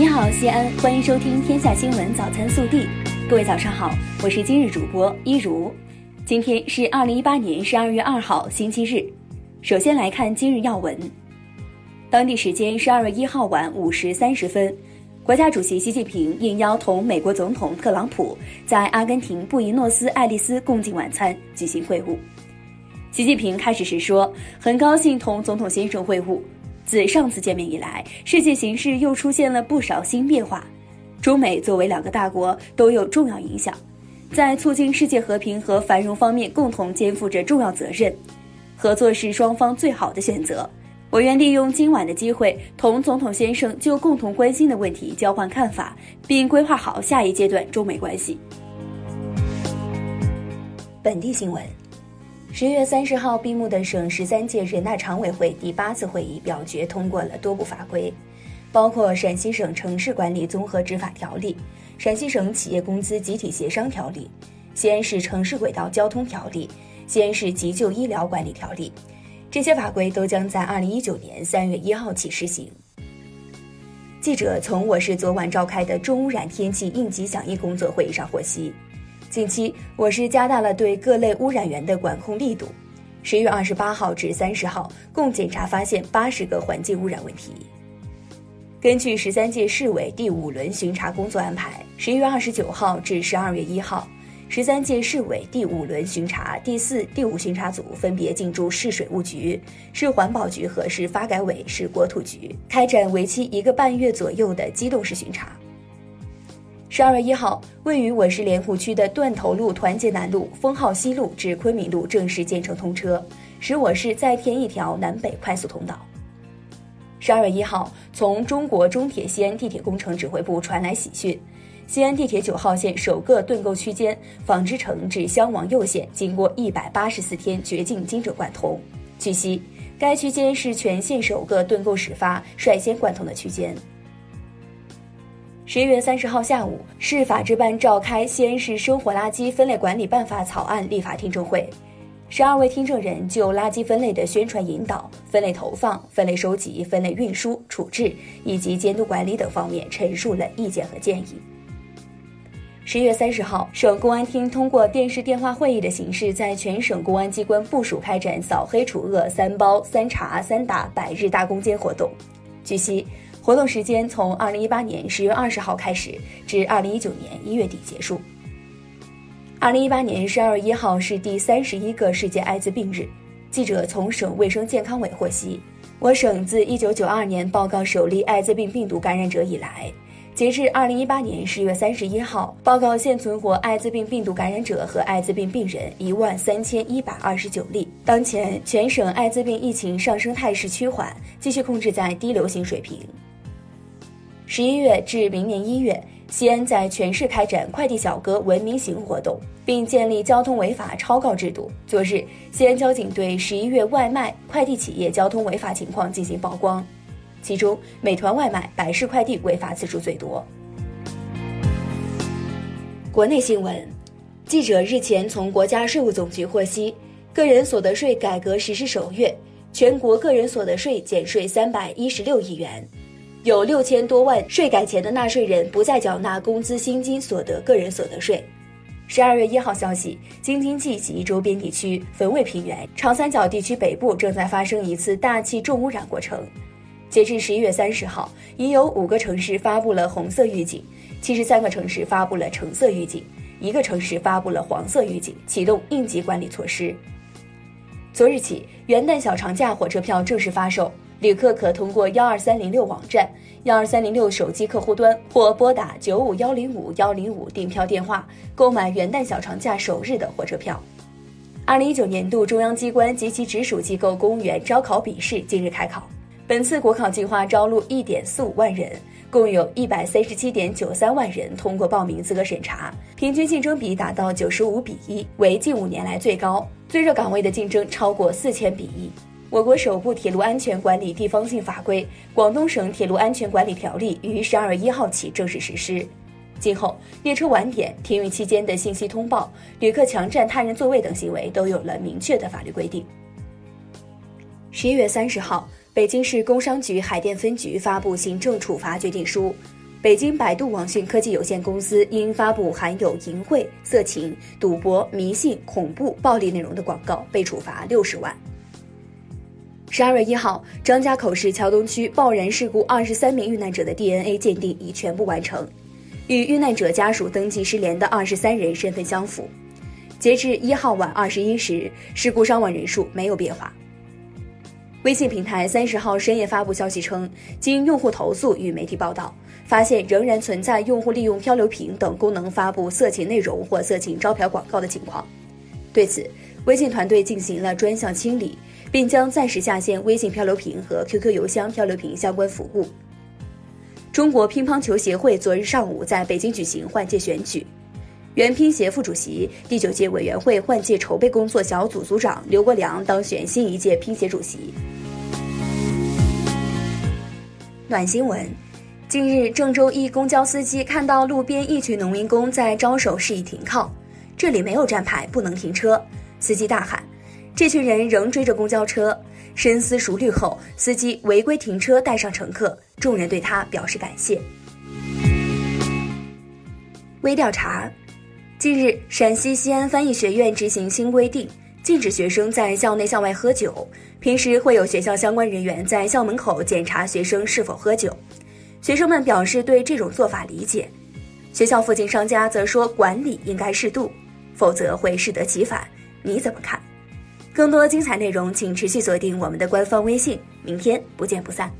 你好，西安，欢迎收听《天下新闻早餐速递》。各位早上好，我是今日主播一如。今天是二零一八年十二月二号，星期日。首先来看今日要闻。当地时间十二月一号晚五时三十分，国家主席习近平应邀同美国总统特朗普在阿根廷布宜诺斯艾利斯共进晚餐，举行会晤。习近平开始时说：“很高兴同总统先生会晤。自上次见面以来，世界形势又出现了不少新变化。中美作为两个大国，都有重要影响，在促进世界和平和繁荣方面共同肩负着重要责任。合作是双方最好的选择。我愿利用今晚的机会，同总统先生就共同关心的问题交换看法，并规划好下一阶段中美关系。”本地新闻。十月三十号闭幕的省十三届人大常委会第八次会议表决通过了多部法规，包括陕西省城市管理综合执法条例、陕西省企业工资集体协商条例、西安市城市轨道交通条例、西安市急救医疗管理条例。这些法规都将在二零一九年三月一号起施行。记者从我市昨晚召开的重污染天气应急响应工作会议上获悉。近期，我市加大了对各类污染源的管控力度。十月二十八号至三十号，共检查发现八十个环境污染问题。根据十三届市委第五轮巡查工作安排，十一月二十九号至十二月一号，十三届市委第五轮巡查第四、第五巡查组分别进驻市水务局、市环保局和市发改委、市国土局，开展为期一个半月左右的机动式巡查。十二月一号，位于我市莲湖区的断头路团结南路丰浩西路至昆明路正式建成通车，使我市再添一条南北快速通道。十二月一号，从中国中铁西安地铁工程指挥部传来喜讯，西安地铁九号线首个盾构区间纺织城至襄王右线经过一百八十四天掘进精准贯通。据悉，该区间是全县首个盾构始发、率先贯通的区间。十一月三十号下午，市法制办召开《西安市生活垃圾分类管理办法》草案立法听证会，十二位听证人就垃圾分类的宣传引导、分类投放、分类收集、分类运输、处置以及监督管理等方面陈述了意见和建议。十一月三十号，省公安厅通过电视电话会议的形式，在全省公安机关部署开展扫黑除恶三包三查三打百日大攻坚活动。据悉。活动时间从二零一八年十月二十号开始，至二零一九年一月底结束。二零一八年十二月一号是第三十一个世界艾滋病日。记者从省卫生健康委获悉，我省自一九九二年报告首例艾滋病病毒感染者以来，截至二零一八年十月三十一号，报告现存活艾滋病病毒感染者和艾滋病病人一万三千一百二十九例。当前全省艾滋病疫情上升态势趋缓，继续控制在低流行水平。十一月至明年一月，西安在全市开展快递小哥文明行活动，并建立交通违法超告制度。昨日，西安交警对十一月外卖快递企业交通违法情况进行曝光，其中美团外卖、百世快递违法次数最多。国内新闻，记者日前从国家税务总局获悉，个人所得税改革实施首月，全国个人所得税减税三百一十六亿元。有六千多万税改前的纳税人不再缴纳工资薪金所得个人所得税。十二月一号消息，京津冀及周边地区、汾渭平原、长三角地区北部正在发生一次大气重污染过程。截至十一月三十号，已有五个城市发布了红色预警，七十三个城市发布了橙色预警，一个城市发布了黄色预警，启动应急管理措施。昨日起，元旦小长假火车票正式发售。旅客可通过幺二三零六网站、幺二三零六手机客户端或拨打九五幺零五幺零五订票电话购买元旦小长假首日的火车票。二零一九年度中央机关及其直属机构公务员招考笔试近日开考，本次国考计划招录一点四五万人，共有一百三十七点九三万人通过报名资格审查，平均竞争比达到九十五比一，为近五年来最高，最热岗位的竞争超过四千比一。我国首部铁路安全管理地方性法规《广东省铁路安全管理条例》于十二月一号起正式实施。今后，列车晚点、停运期间的信息通报、旅客强占他人座位等行为都有了明确的法律规定。十一月三十号，北京市工商局海淀分局发布行政处罚决定书，北京百度网讯科技有限公司因发布含有淫秽、色情、赌博、迷信、恐怖、暴力内容的广告，被处罚六十万。十二月一号，张家口市桥东区爆燃事故二十三名遇难者的 DNA 鉴定已全部完成，与遇难者家属登记失联的二十三人身份相符。截至一号晚二十一时，事故伤亡人数没有变化。微信平台三十号深夜发布消息称，经用户投诉与媒体报道。发现仍然存在用户利用漂流瓶等功能发布色情内容或色情招嫖广告的情况。对此，微信团队进行了专项清理，并将暂时下线微信漂流瓶和 QQ 邮箱漂流瓶相关服务。中国乒乓球协会昨日上午在北京举行换届选举，原乒协副主席、第九届委员会换届筹备工作小组组长刘国梁当选新一届乒协主席。暖新闻。近日，郑州一公交司机看到路边一群农民工在招手示意停靠，这里没有站牌，不能停车。司机大喊，这群人仍追着公交车。深思熟虑后，司机违规停车带上乘客，众人对他表示感谢。微调查：近日，陕西西安翻译学院执行新规定，禁止学生在校内校外喝酒。平时会有学校相关人员在校门口检查学生是否喝酒。学生们表示对这种做法理解，学校附近商家则说管理应该适度，否则会适得其反。你怎么看？更多精彩内容，请持续锁定我们的官方微信。明天不见不散。